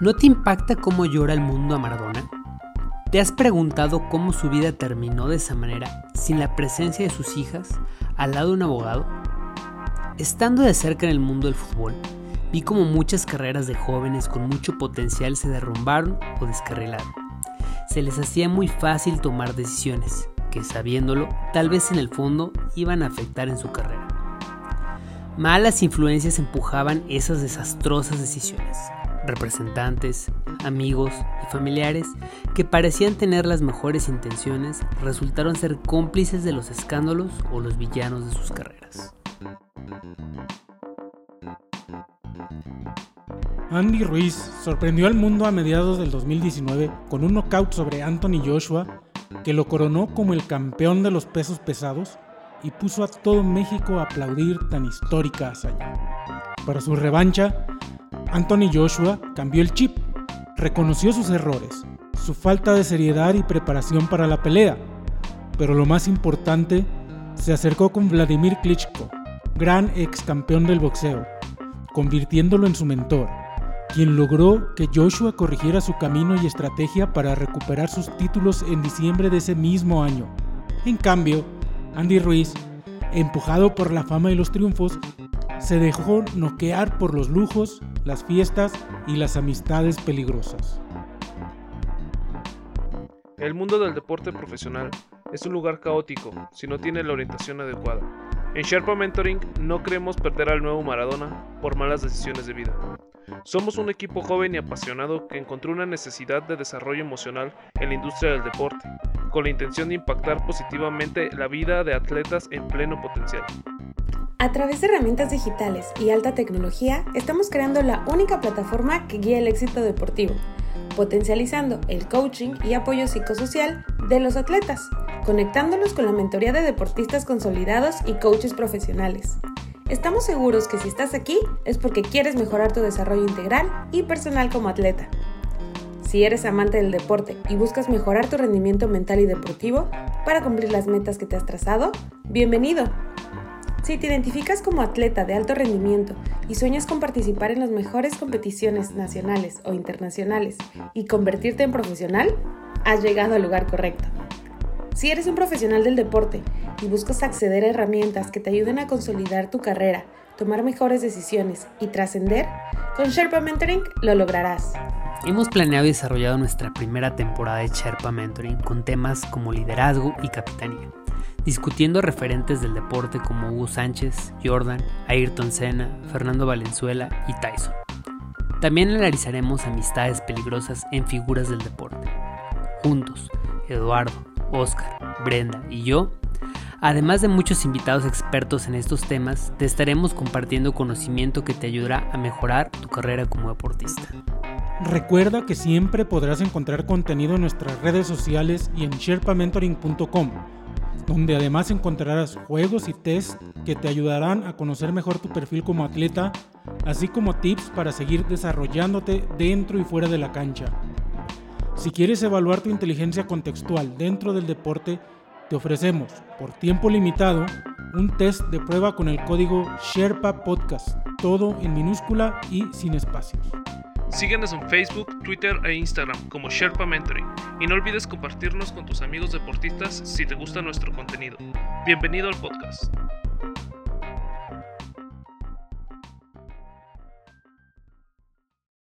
¿No te impacta cómo llora el mundo a Maradona? ¿Te has preguntado cómo su vida terminó de esa manera, sin la presencia de sus hijas, al lado de un abogado? Estando de cerca en el mundo del fútbol, vi como muchas carreras de jóvenes con mucho potencial se derrumbaron o descarrilaron. Se les hacía muy fácil tomar decisiones, que sabiéndolo, tal vez en el fondo iban a afectar en su carrera. Malas influencias empujaban esas desastrosas decisiones, representantes, amigos y familiares que parecían tener las mejores intenciones resultaron ser cómplices de los escándalos o los villanos de sus carreras. Andy Ruiz sorprendió al mundo a mediados del 2019 con un knockout sobre Anthony Joshua que lo coronó como el campeón de los pesos pesados y puso a todo México a aplaudir tan histórica hazaña. Para su revancha, Anthony Joshua cambió el chip, reconoció sus errores, su falta de seriedad y preparación para la pelea, pero lo más importante, se acercó con Vladimir Klitschko, gran ex campeón del boxeo, convirtiéndolo en su mentor, quien logró que Joshua corrigiera su camino y estrategia para recuperar sus títulos en diciembre de ese mismo año. En cambio, Andy Ruiz, empujado por la fama y los triunfos, se dejó noquear por los lujos, las fiestas y las amistades peligrosas. El mundo del deporte profesional es un lugar caótico si no tiene la orientación adecuada. En Sherpa Mentoring no queremos perder al nuevo Maradona por malas decisiones de vida. Somos un equipo joven y apasionado que encontró una necesidad de desarrollo emocional en la industria del deporte, con la intención de impactar positivamente la vida de atletas en pleno potencial. A través de herramientas digitales y alta tecnología, estamos creando la única plataforma que guía el éxito deportivo, potencializando el coaching y apoyo psicosocial de los atletas, conectándolos con la mentoría de deportistas consolidados y coaches profesionales. Estamos seguros que si estás aquí es porque quieres mejorar tu desarrollo integral y personal como atleta. Si eres amante del deporte y buscas mejorar tu rendimiento mental y deportivo para cumplir las metas que te has trazado, bienvenido. Si te identificas como atleta de alto rendimiento y sueñas con participar en las mejores competiciones nacionales o internacionales y convertirte en profesional, has llegado al lugar correcto. Si eres un profesional del deporte y buscas acceder a herramientas que te ayuden a consolidar tu carrera, tomar mejores decisiones y trascender, con Sherpa Mentoring lo lograrás. Hemos planeado y desarrollado nuestra primera temporada de Sherpa Mentoring con temas como liderazgo y capitanía discutiendo referentes del deporte como Hugo Sánchez, Jordan, Ayrton Senna, Fernando Valenzuela y Tyson. También analizaremos amistades peligrosas en figuras del deporte. Juntos, Eduardo, Oscar, Brenda y yo, además de muchos invitados expertos en estos temas, te estaremos compartiendo conocimiento que te ayudará a mejorar tu carrera como deportista. Recuerda que siempre podrás encontrar contenido en nuestras redes sociales y en sherpamentoring.com donde además encontrarás juegos y tests que te ayudarán a conocer mejor tu perfil como atleta, así como tips para seguir desarrollándote dentro y fuera de la cancha. Si quieres evaluar tu inteligencia contextual dentro del deporte, te ofrecemos, por tiempo limitado, un test de prueba con el código Sherpa Podcast, todo en minúscula y sin espacios. Síguenos en Facebook, Twitter e Instagram como Sherpa Mentoring y no olvides compartirnos con tus amigos deportistas si te gusta nuestro contenido. Bienvenido al podcast.